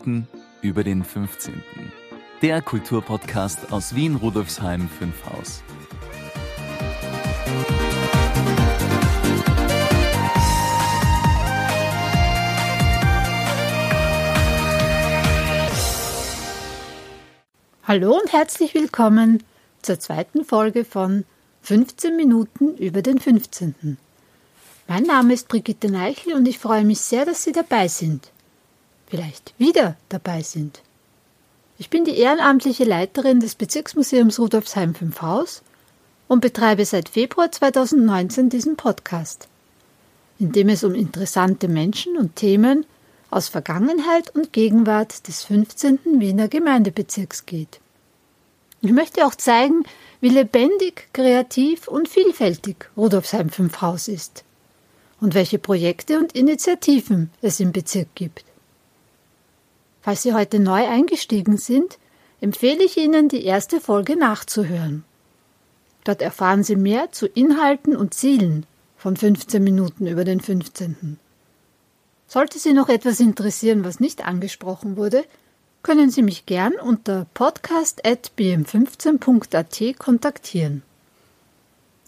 15 Minuten über den 15. Der Kulturpodcast aus Wien Rudolfsheim 5 Haus. Hallo und herzlich willkommen zur zweiten Folge von 15 Minuten über den 15. Mein Name ist Brigitte Neichel und ich freue mich sehr, dass Sie dabei sind. Vielleicht wieder dabei sind. Ich bin die ehrenamtliche Leiterin des Bezirksmuseums Rudolfsheim 5 Haus und betreibe seit Februar 2019 diesen Podcast, in dem es um interessante Menschen und Themen aus Vergangenheit und Gegenwart des 15. Wiener Gemeindebezirks geht. Ich möchte auch zeigen, wie lebendig, kreativ und vielfältig Rudolfsheim 5 Haus ist und welche Projekte und Initiativen es im Bezirk gibt. Falls Sie heute neu eingestiegen sind, empfehle ich Ihnen, die erste Folge nachzuhören. Dort erfahren Sie mehr zu Inhalten und Zielen von 15 Minuten über den 15. Sollte Sie noch etwas interessieren, was nicht angesprochen wurde, können Sie mich gern unter podcast.bm15.at kontaktieren.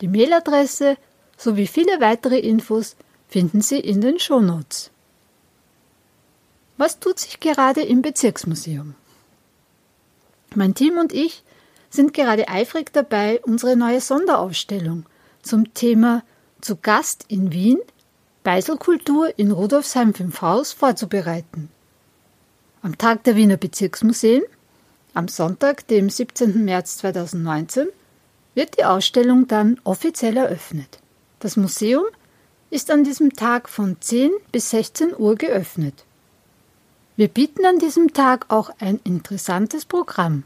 Die Mailadresse sowie viele weitere Infos finden Sie in den Shownotes. Was tut sich gerade im Bezirksmuseum? Mein Team und ich sind gerade eifrig dabei, unsere neue Sonderausstellung zum Thema Zu Gast in Wien Beiselkultur in Rudolfsheim 5 Haus vorzubereiten. Am Tag der Wiener Bezirksmuseen, am Sonntag, dem 17. März 2019, wird die Ausstellung dann offiziell eröffnet. Das Museum ist an diesem Tag von 10 bis 16 Uhr geöffnet. Wir bieten an diesem Tag auch ein interessantes Programm.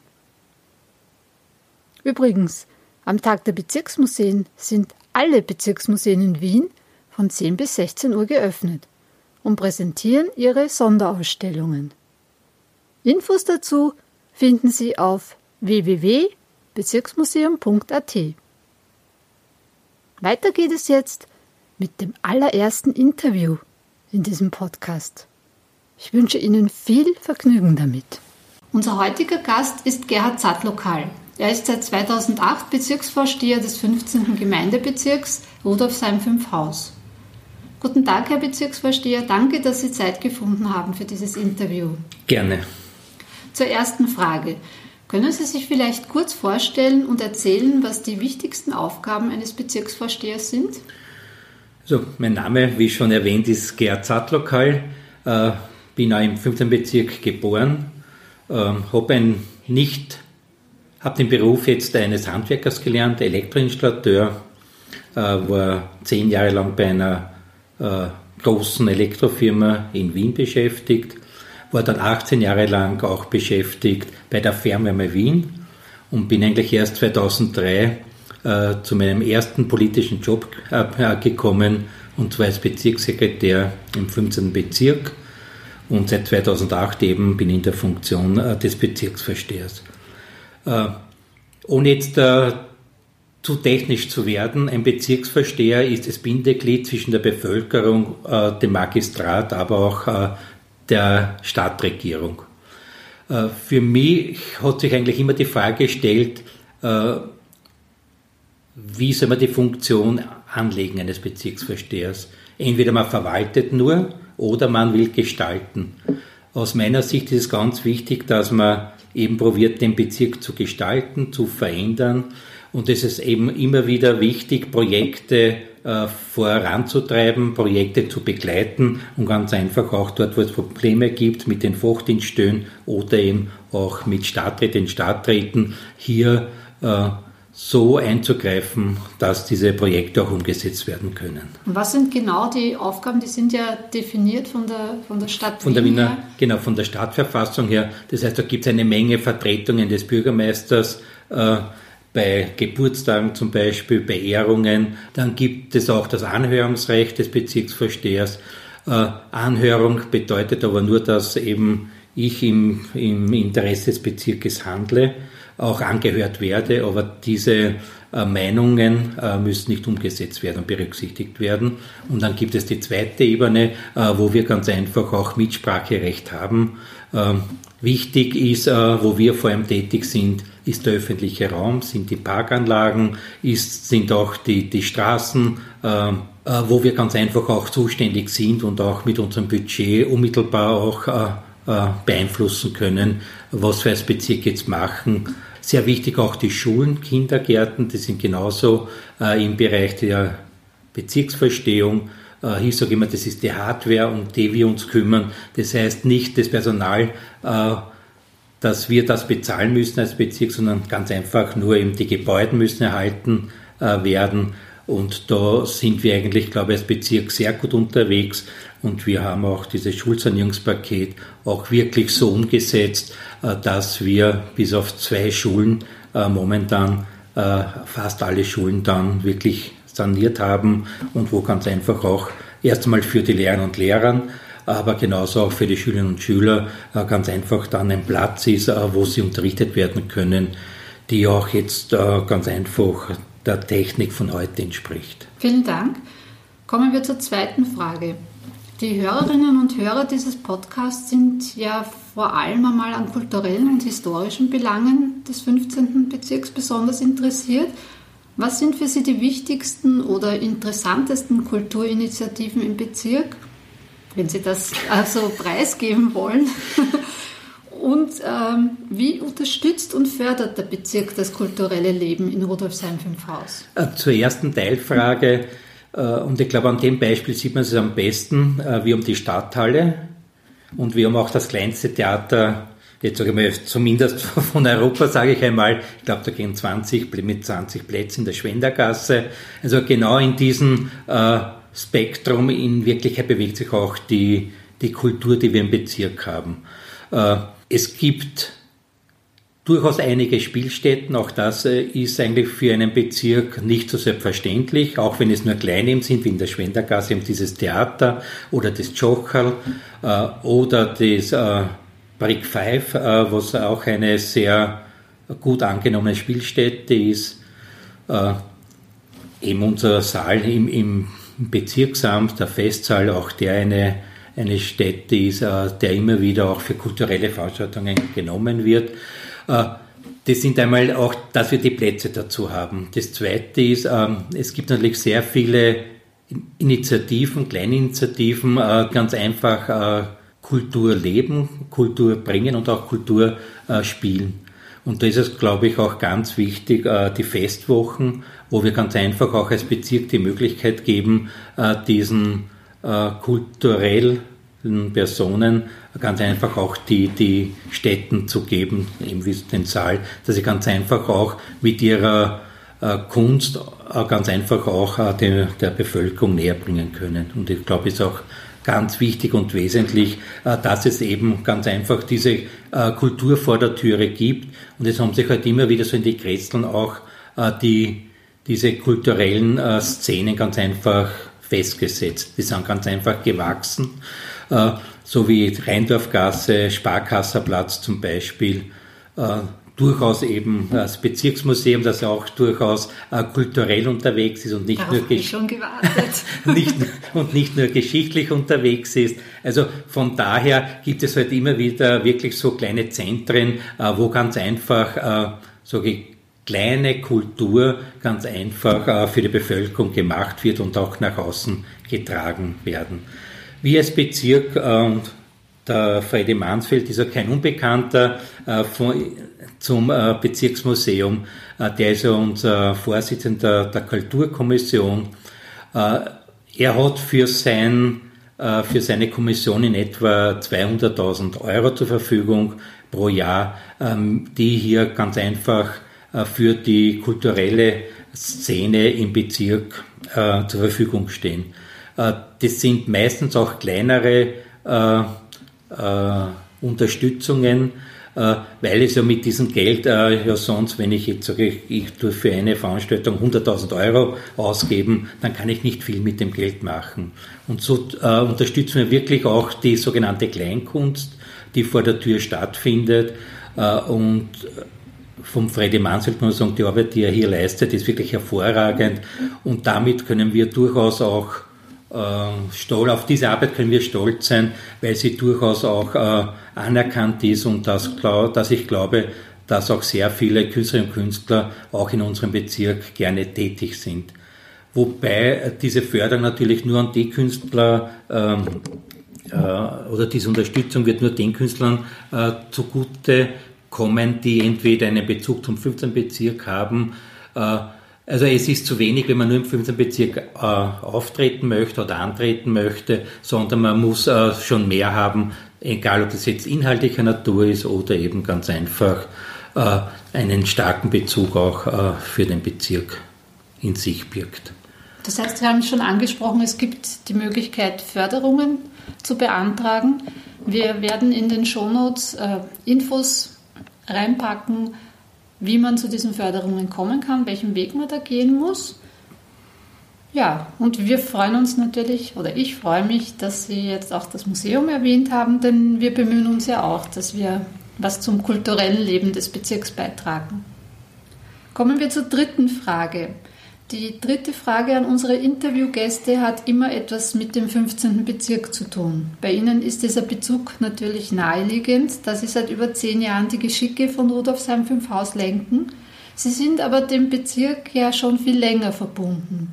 Übrigens, am Tag der Bezirksmuseen sind alle Bezirksmuseen in Wien von 10 bis 16 Uhr geöffnet und präsentieren ihre Sonderausstellungen. Infos dazu finden Sie auf www.bezirksmuseum.at. Weiter geht es jetzt mit dem allerersten Interview in diesem Podcast. Ich wünsche Ihnen viel Vergnügen damit. Unser heutiger Gast ist Gerhard Zattlokal. Er ist seit 2008 Bezirksvorsteher des 15. Gemeindebezirks Rudolfsheim 5 Haus. Guten Tag, Herr Bezirksvorsteher. Danke, dass Sie Zeit gefunden haben für dieses Interview. Gerne. Zur ersten Frage. Können Sie sich vielleicht kurz vorstellen und erzählen, was die wichtigsten Aufgaben eines Bezirksvorstehers sind? Also, mein Name, wie schon erwähnt, ist Gerd Zattlokal. Bin auch im 15. Bezirk geboren. Äh, habe nicht, habe den Beruf jetzt eines Handwerkers gelernt, Elektroinstallateur. Äh, war zehn Jahre lang bei einer äh, großen Elektrofirma in Wien beschäftigt war dann 18 Jahre lang auch beschäftigt bei der Fernwärme Wien und bin eigentlich erst 2003 äh, zu meinem ersten politischen Job äh, gekommen und zwar als Bezirkssekretär im 15. Bezirk und seit 2008 eben bin ich in der Funktion äh, des Bezirksverstehers. Äh, ohne jetzt äh, zu technisch zu werden, ein Bezirksversteher ist das Bindeglied zwischen der Bevölkerung, dem Magistrat, aber auch der Stadtregierung. Für mich hat sich eigentlich immer die Frage gestellt, wie soll man die Funktion anlegen eines Bezirksvorstehers? Entweder man verwaltet nur oder man will gestalten. Aus meiner Sicht ist es ganz wichtig, dass man eben probiert, den Bezirk zu gestalten, zu verändern. Und es ist eben immer wieder wichtig, Projekte äh, voranzutreiben, Projekte zu begleiten und ganz einfach auch dort, wo es Probleme gibt mit den Fachdienststellen oder eben auch mit Stadträten, Stadträten, hier äh, so einzugreifen, dass diese Projekte auch umgesetzt werden können. Und was sind genau die Aufgaben? Die sind ja definiert von der, von der Stadt Von der Wiener, genau, von der Stadtverfassung her. Das heißt, da gibt es eine Menge Vertretungen des Bürgermeisters, äh, bei Geburtstagen zum Beispiel, bei Ehrungen. Dann gibt es auch das Anhörungsrecht des Bezirksvorstehers. Äh, Anhörung bedeutet aber nur, dass eben ich im, im Interesse des Bezirkes handle, auch angehört werde, aber diese äh, Meinungen müssen nicht umgesetzt werden und berücksichtigt werden. Und dann gibt es die zweite Ebene, wo wir ganz einfach auch Mitspracherecht haben. Ähm, wichtig ist, wo wir vor allem tätig sind, ist der öffentliche Raum, sind die Parkanlagen, ist, sind auch die, die Straßen, wo wir ganz einfach auch zuständig sind und auch mit unserem Budget unmittelbar auch beeinflussen können, was wir als Bezirk jetzt machen sehr wichtig auch die Schulen, Kindergärten, die sind genauso äh, im Bereich der Bezirksverstehung. Äh, ich sage immer, das ist die Hardware, um die wir uns kümmern. Das heißt nicht das Personal, äh, dass wir das bezahlen müssen als Bezirk, sondern ganz einfach nur eben die Gebäude müssen erhalten äh, werden. Und da sind wir eigentlich, glaube ich, als Bezirk sehr gut unterwegs. Und wir haben auch dieses Schulsanierungspaket auch wirklich so umgesetzt, äh, dass wir bis auf zwei Schulen äh, momentan äh, fast alle Schulen dann wirklich saniert haben und wo ganz einfach auch erstmal für die Lehrerinnen und Lehrer, aber genauso auch für die Schülerinnen und Schüler ganz einfach dann ein Platz ist, wo sie unterrichtet werden können, die auch jetzt ganz einfach der Technik von heute entspricht. Vielen Dank. Kommen wir zur zweiten Frage. Die Hörerinnen und Hörer dieses Podcasts sind ja vor allem einmal an kulturellen und historischen Belangen des 15. Bezirks besonders interessiert. Was sind für Sie die wichtigsten oder interessantesten Kulturinitiativen im Bezirk, wenn Sie das also preisgeben wollen? Und ähm, wie unterstützt und fördert der Bezirk das kulturelle Leben in Rudolfsheim-5 Haus? Zur ersten Teilfrage äh, und ich glaube, an dem Beispiel sieht man es am besten. Äh, wir haben die Stadthalle und wir haben auch das kleinste Theater, jetzt sage ich mal, zumindest von Europa, sage ich einmal. Ich glaube, da gehen 20 mit 20 Plätzen in der Schwendergasse. Also genau in diesem äh, Spektrum in Wirklichkeit bewegt sich auch die, die Kultur, die wir im Bezirk haben. Es gibt durchaus einige Spielstätten. Auch das äh, ist eigentlich für einen Bezirk nicht so selbstverständlich, auch wenn es nur kleine sind, wie in der Schwendergasse eben dieses Theater oder das Tschocherl äh, oder das äh, Brick 5, äh, was auch eine sehr gut angenommene Spielstätte ist. Äh, eben unser Saal im, im Bezirksamt, der Festsaal, auch der eine eine Stätte ist, äh, der immer wieder auch für kulturelle Veranstaltungen genommen wird. Äh, das sind einmal auch, dass wir die Plätze dazu haben. Das Zweite ist, ähm, es gibt natürlich sehr viele Initiativen, Kleininitiativen, äh, ganz einfach Kultur leben, Kultur bringen und auch Kultur spielen. Und da ist es, glaube ich, auch ganz wichtig, die Festwochen, wo wir ganz einfach auch als Bezirk die Möglichkeit geben, diesen kulturell Personen ganz einfach auch die, die Städten zu geben, eben wie den Saal, dass sie ganz einfach auch mit ihrer äh, Kunst äh, ganz einfach auch äh, der, Bevölkerung näher bringen können. Und ich glaube, es ist auch ganz wichtig und wesentlich, äh, dass es eben ganz einfach diese äh, Kultur vor der Türe gibt. Und es haben sich halt immer wieder so in die Kretzeln auch äh, die, diese kulturellen Szenen ganz einfach festgesetzt. Die sind ganz einfach gewachsen. Äh, so wie Rheindorfgasse, Sparkasserplatz zum Beispiel, äh, durchaus eben das Bezirksmuseum, das auch durchaus äh, kulturell unterwegs ist und nicht Darauf nur schon gewartet. nicht, und nicht nur geschichtlich unterwegs ist. Also von daher gibt es halt immer wieder wirklich so kleine Zentren, wo ganz einfach so kleine Kultur ganz einfach für die Bevölkerung gemacht wird und auch nach außen getragen werden. Wir als Bezirk äh, und der Freddy Mansfeld ist ja kein Unbekannter äh, zum äh, Bezirksmuseum. Der ist ja unser Vorsitzender der Kulturkommission. Er hat für, sein, für seine Kommission in etwa 200.000 Euro zur Verfügung pro Jahr, ähm, die hier ganz einfach für die kulturelle Szene im Bezirk zur Verfügung stehen. Äh, das sind meistens auch kleinere äh, äh, Unterstützungen, weil es ja mit diesem Geld ja sonst, wenn ich jetzt sage, ich tue für eine Veranstaltung 100.000 Euro ausgeben, dann kann ich nicht viel mit dem Geld machen. Und so äh, unterstützen wir wirklich auch die sogenannte Kleinkunst, die vor der Tür stattfindet. Äh, und vom Freddy Mansfeld muss man sagen, die Arbeit, die er hier leistet, ist wirklich hervorragend und damit können wir durchaus auch äh, stolz, auf diese Arbeit können wir stolz sein, weil sie durchaus auch äh, anerkannt ist und das, dass ich glaube, dass auch sehr viele Künstlerinnen und Künstler auch in unserem Bezirk gerne tätig sind. Wobei diese Förderung natürlich nur an die Künstler ähm, äh, oder diese Unterstützung wird nur den Künstlern äh, zugute kommen, die entweder einen Bezug zum 15. Bezirk haben. Äh, also es ist zu wenig, wenn man nur im 15. Bezirk äh, auftreten möchte oder antreten möchte, sondern man muss äh, schon mehr haben, egal ob das jetzt inhaltlicher Natur ist oder eben ganz einfach einen starken Bezug auch für den Bezirk in sich birgt. Das heißt, Sie haben schon angesprochen, es gibt die Möglichkeit, Förderungen zu beantragen. Wir werden in den Shownotes äh, Infos reinpacken, wie man zu diesen Förderungen kommen kann, welchen Weg man da gehen muss. Ja, und wir freuen uns natürlich, oder ich freue mich, dass Sie jetzt auch das Museum erwähnt haben, denn wir bemühen uns ja auch, dass wir was zum kulturellen Leben des Bezirks beitragen. Kommen wir zur dritten Frage. Die dritte Frage an unsere Interviewgäste hat immer etwas mit dem 15. Bezirk zu tun. Bei Ihnen ist dieser Bezug natürlich naheliegend, da Sie seit über zehn Jahren die Geschicke von Rudolfsheim 5 Haus lenken. Sie sind aber dem Bezirk ja schon viel länger verbunden.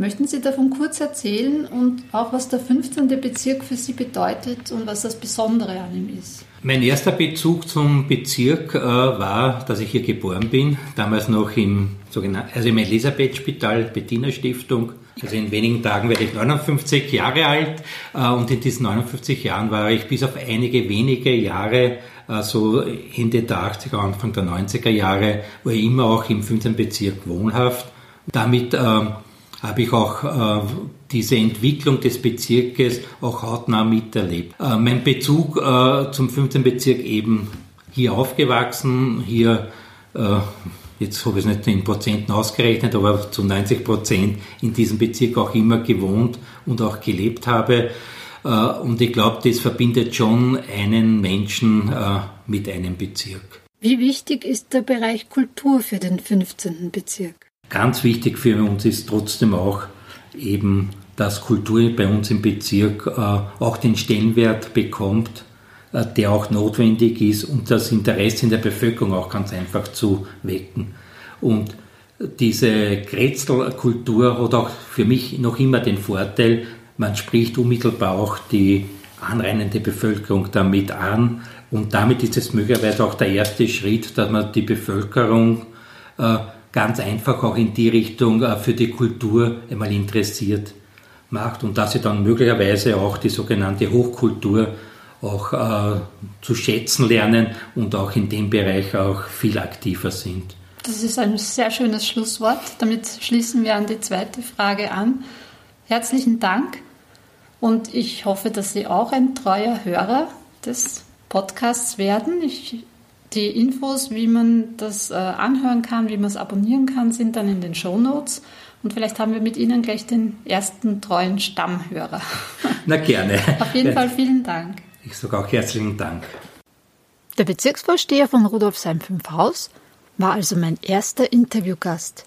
Möchten Sie davon kurz erzählen und auch, was der 15. Bezirk für Sie bedeutet und was das Besondere an ihm ist? Mein erster Bezug zum Bezirk äh, war, dass ich hier geboren bin, damals noch im sogenannten, also im Elisabeth-Spital, Bettina Stiftung. Also in wenigen Tagen werde ich 59 Jahre alt äh, und in diesen 59 Jahren war ich bis auf einige wenige Jahre, äh, so Ende der 80er, Anfang der 90er Jahre, war ich immer auch im 15. Bezirk wohnhaft. Damit äh, habe ich auch äh, diese Entwicklung des Bezirkes auch hautnah miterlebt. Äh, mein Bezug äh, zum 15. Bezirk eben hier aufgewachsen, hier, äh, jetzt habe ich es nicht in Prozenten ausgerechnet, aber zu 90 Prozent in diesem Bezirk auch immer gewohnt und auch gelebt habe. Äh, und ich glaube, das verbindet schon einen Menschen äh, mit einem Bezirk. Wie wichtig ist der Bereich Kultur für den 15. Bezirk? Ganz wichtig für uns ist trotzdem auch eben, dass Kultur bei uns im Bezirk äh, auch den Stellenwert bekommt, äh, der auch notwendig ist, um das Interesse in der Bevölkerung auch ganz einfach zu wecken. Und diese Kretzelkultur hat auch für mich noch immer den Vorteil, man spricht unmittelbar auch die anreinende Bevölkerung damit an und damit ist es möglicherweise auch der erste Schritt, dass man die Bevölkerung äh, ganz einfach auch in die Richtung für die Kultur einmal interessiert macht und dass sie dann möglicherweise auch die sogenannte Hochkultur auch äh, zu schätzen lernen und auch in dem Bereich auch viel aktiver sind. Das ist ein sehr schönes Schlusswort. Damit schließen wir an die zweite Frage an. Herzlichen Dank und ich hoffe, dass Sie auch ein treuer Hörer des Podcasts werden. Ich die Infos, wie man das äh, anhören kann, wie man es abonnieren kann, sind dann in den Show Notes. Und vielleicht haben wir mit Ihnen gleich den ersten treuen Stammhörer. Na gerne. Auf jeden Fall vielen Dank. Ich sage auch herzlichen Dank. Der Bezirksvorsteher von Rudolfsheim 5 Haus war also mein erster Interviewgast.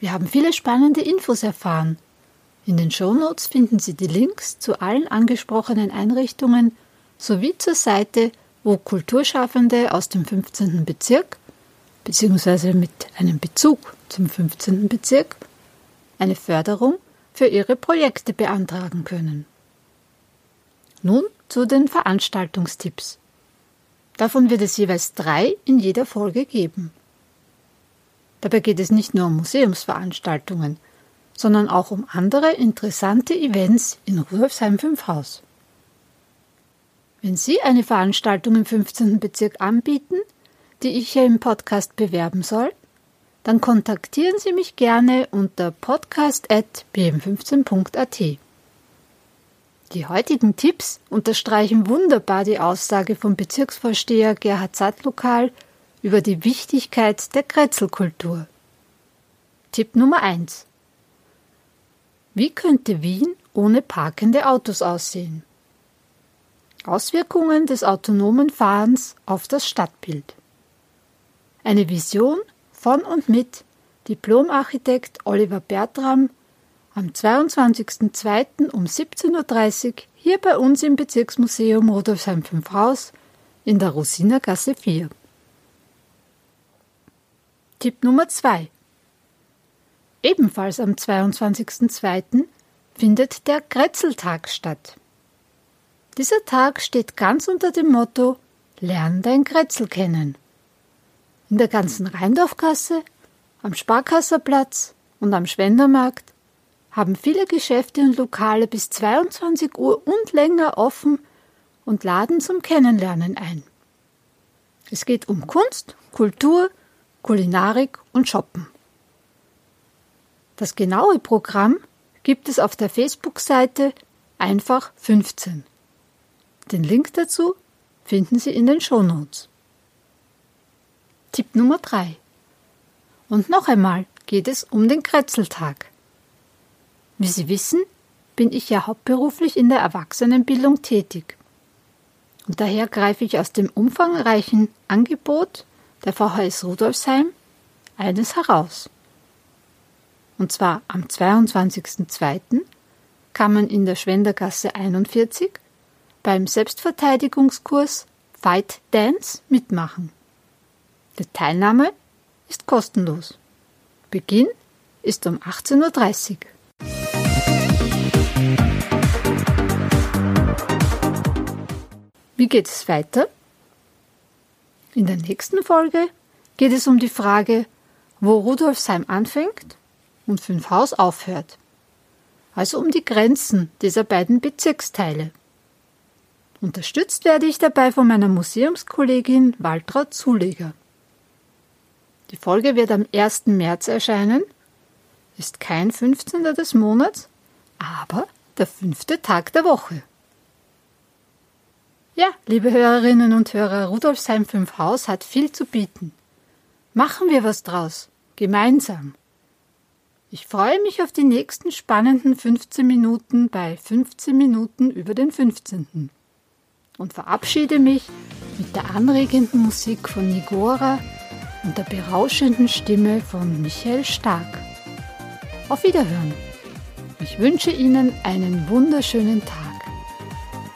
Wir haben viele spannende Infos erfahren. In den Shownotes finden Sie die Links zu allen angesprochenen Einrichtungen sowie zur Seite wo Kulturschaffende aus dem 15. Bezirk bzw. mit einem Bezug zum 15. Bezirk eine Förderung für ihre Projekte beantragen können. Nun zu den Veranstaltungstipps. Davon wird es jeweils drei in jeder Folge geben. Dabei geht es nicht nur um Museumsveranstaltungen, sondern auch um andere interessante Events in Rudolfsheim 5 Haus. Wenn Sie eine Veranstaltung im 15. Bezirk anbieten, die ich hier im Podcast bewerben soll, dann kontaktieren Sie mich gerne unter podcast.bm15.at. Die heutigen Tipps unterstreichen wunderbar die Aussage vom Bezirksvorsteher Gerhard Sattlokal über die Wichtigkeit der Kretzelkultur. Tipp Nummer 1. Wie könnte Wien ohne parkende Autos aussehen? Auswirkungen des autonomen Fahrens auf das Stadtbild. Eine Vision von und mit Diplomarchitekt Oliver Bertram am 22.02. um 17.30 Uhr hier bei uns im Bezirksmuseum Rudolfsheim 5 Haus in der Rosinergasse 4. Tipp Nummer 2 Ebenfalls am 22.02. findet der Kretzeltag statt. Dieser Tag steht ganz unter dem Motto Lern dein Kretzel kennen. In der ganzen Rheindorfgasse, am Sparkasserplatz und am Schwendermarkt haben viele Geschäfte und Lokale bis 22 Uhr und länger offen und laden zum Kennenlernen ein. Es geht um Kunst, Kultur, Kulinarik und Shoppen. Das genaue Programm gibt es auf der Facebook-Seite Einfach 15. Den Link dazu finden Sie in den Shownotes. Tipp Nummer 3. Und noch einmal geht es um den Kretzeltag. Wie Sie wissen, bin ich ja hauptberuflich in der Erwachsenenbildung tätig. Und daher greife ich aus dem umfangreichen Angebot der VHS Rudolfsheim eines heraus. Und zwar am 22.02. kann man in der Schwendergasse 41 beim Selbstverteidigungskurs Fight Dance mitmachen. Die Teilnahme ist kostenlos. Beginn ist um 18.30 Uhr. Wie geht es weiter? In der nächsten Folge geht es um die Frage, wo Rudolfsheim anfängt und Fünfhaus aufhört. Also um die Grenzen dieser beiden Bezirksteile. Unterstützt werde ich dabei von meiner Museumskollegin Waltraud Zuleger. Die Folge wird am 1. März erscheinen, ist kein 15. des Monats, aber der fünfte Tag der Woche. Ja, liebe Hörerinnen und Hörer, Rudolfsheim 5 Haus hat viel zu bieten. Machen wir was draus, gemeinsam. Ich freue mich auf die nächsten spannenden 15 Minuten bei 15 Minuten über den 15. Und verabschiede mich mit der anregenden Musik von Nigora und der berauschenden Stimme von Michael Stark. Auf Wiederhören. Ich wünsche Ihnen einen wunderschönen Tag.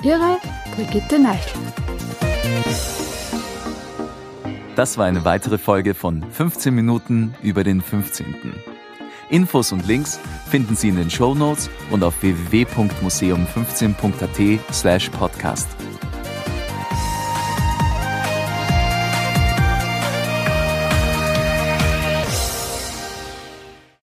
Ihre Brigitte Neichel. Das war eine weitere Folge von 15 Minuten über den 15. Infos und Links finden Sie in den Show Notes und auf www.museum15.at slash podcast.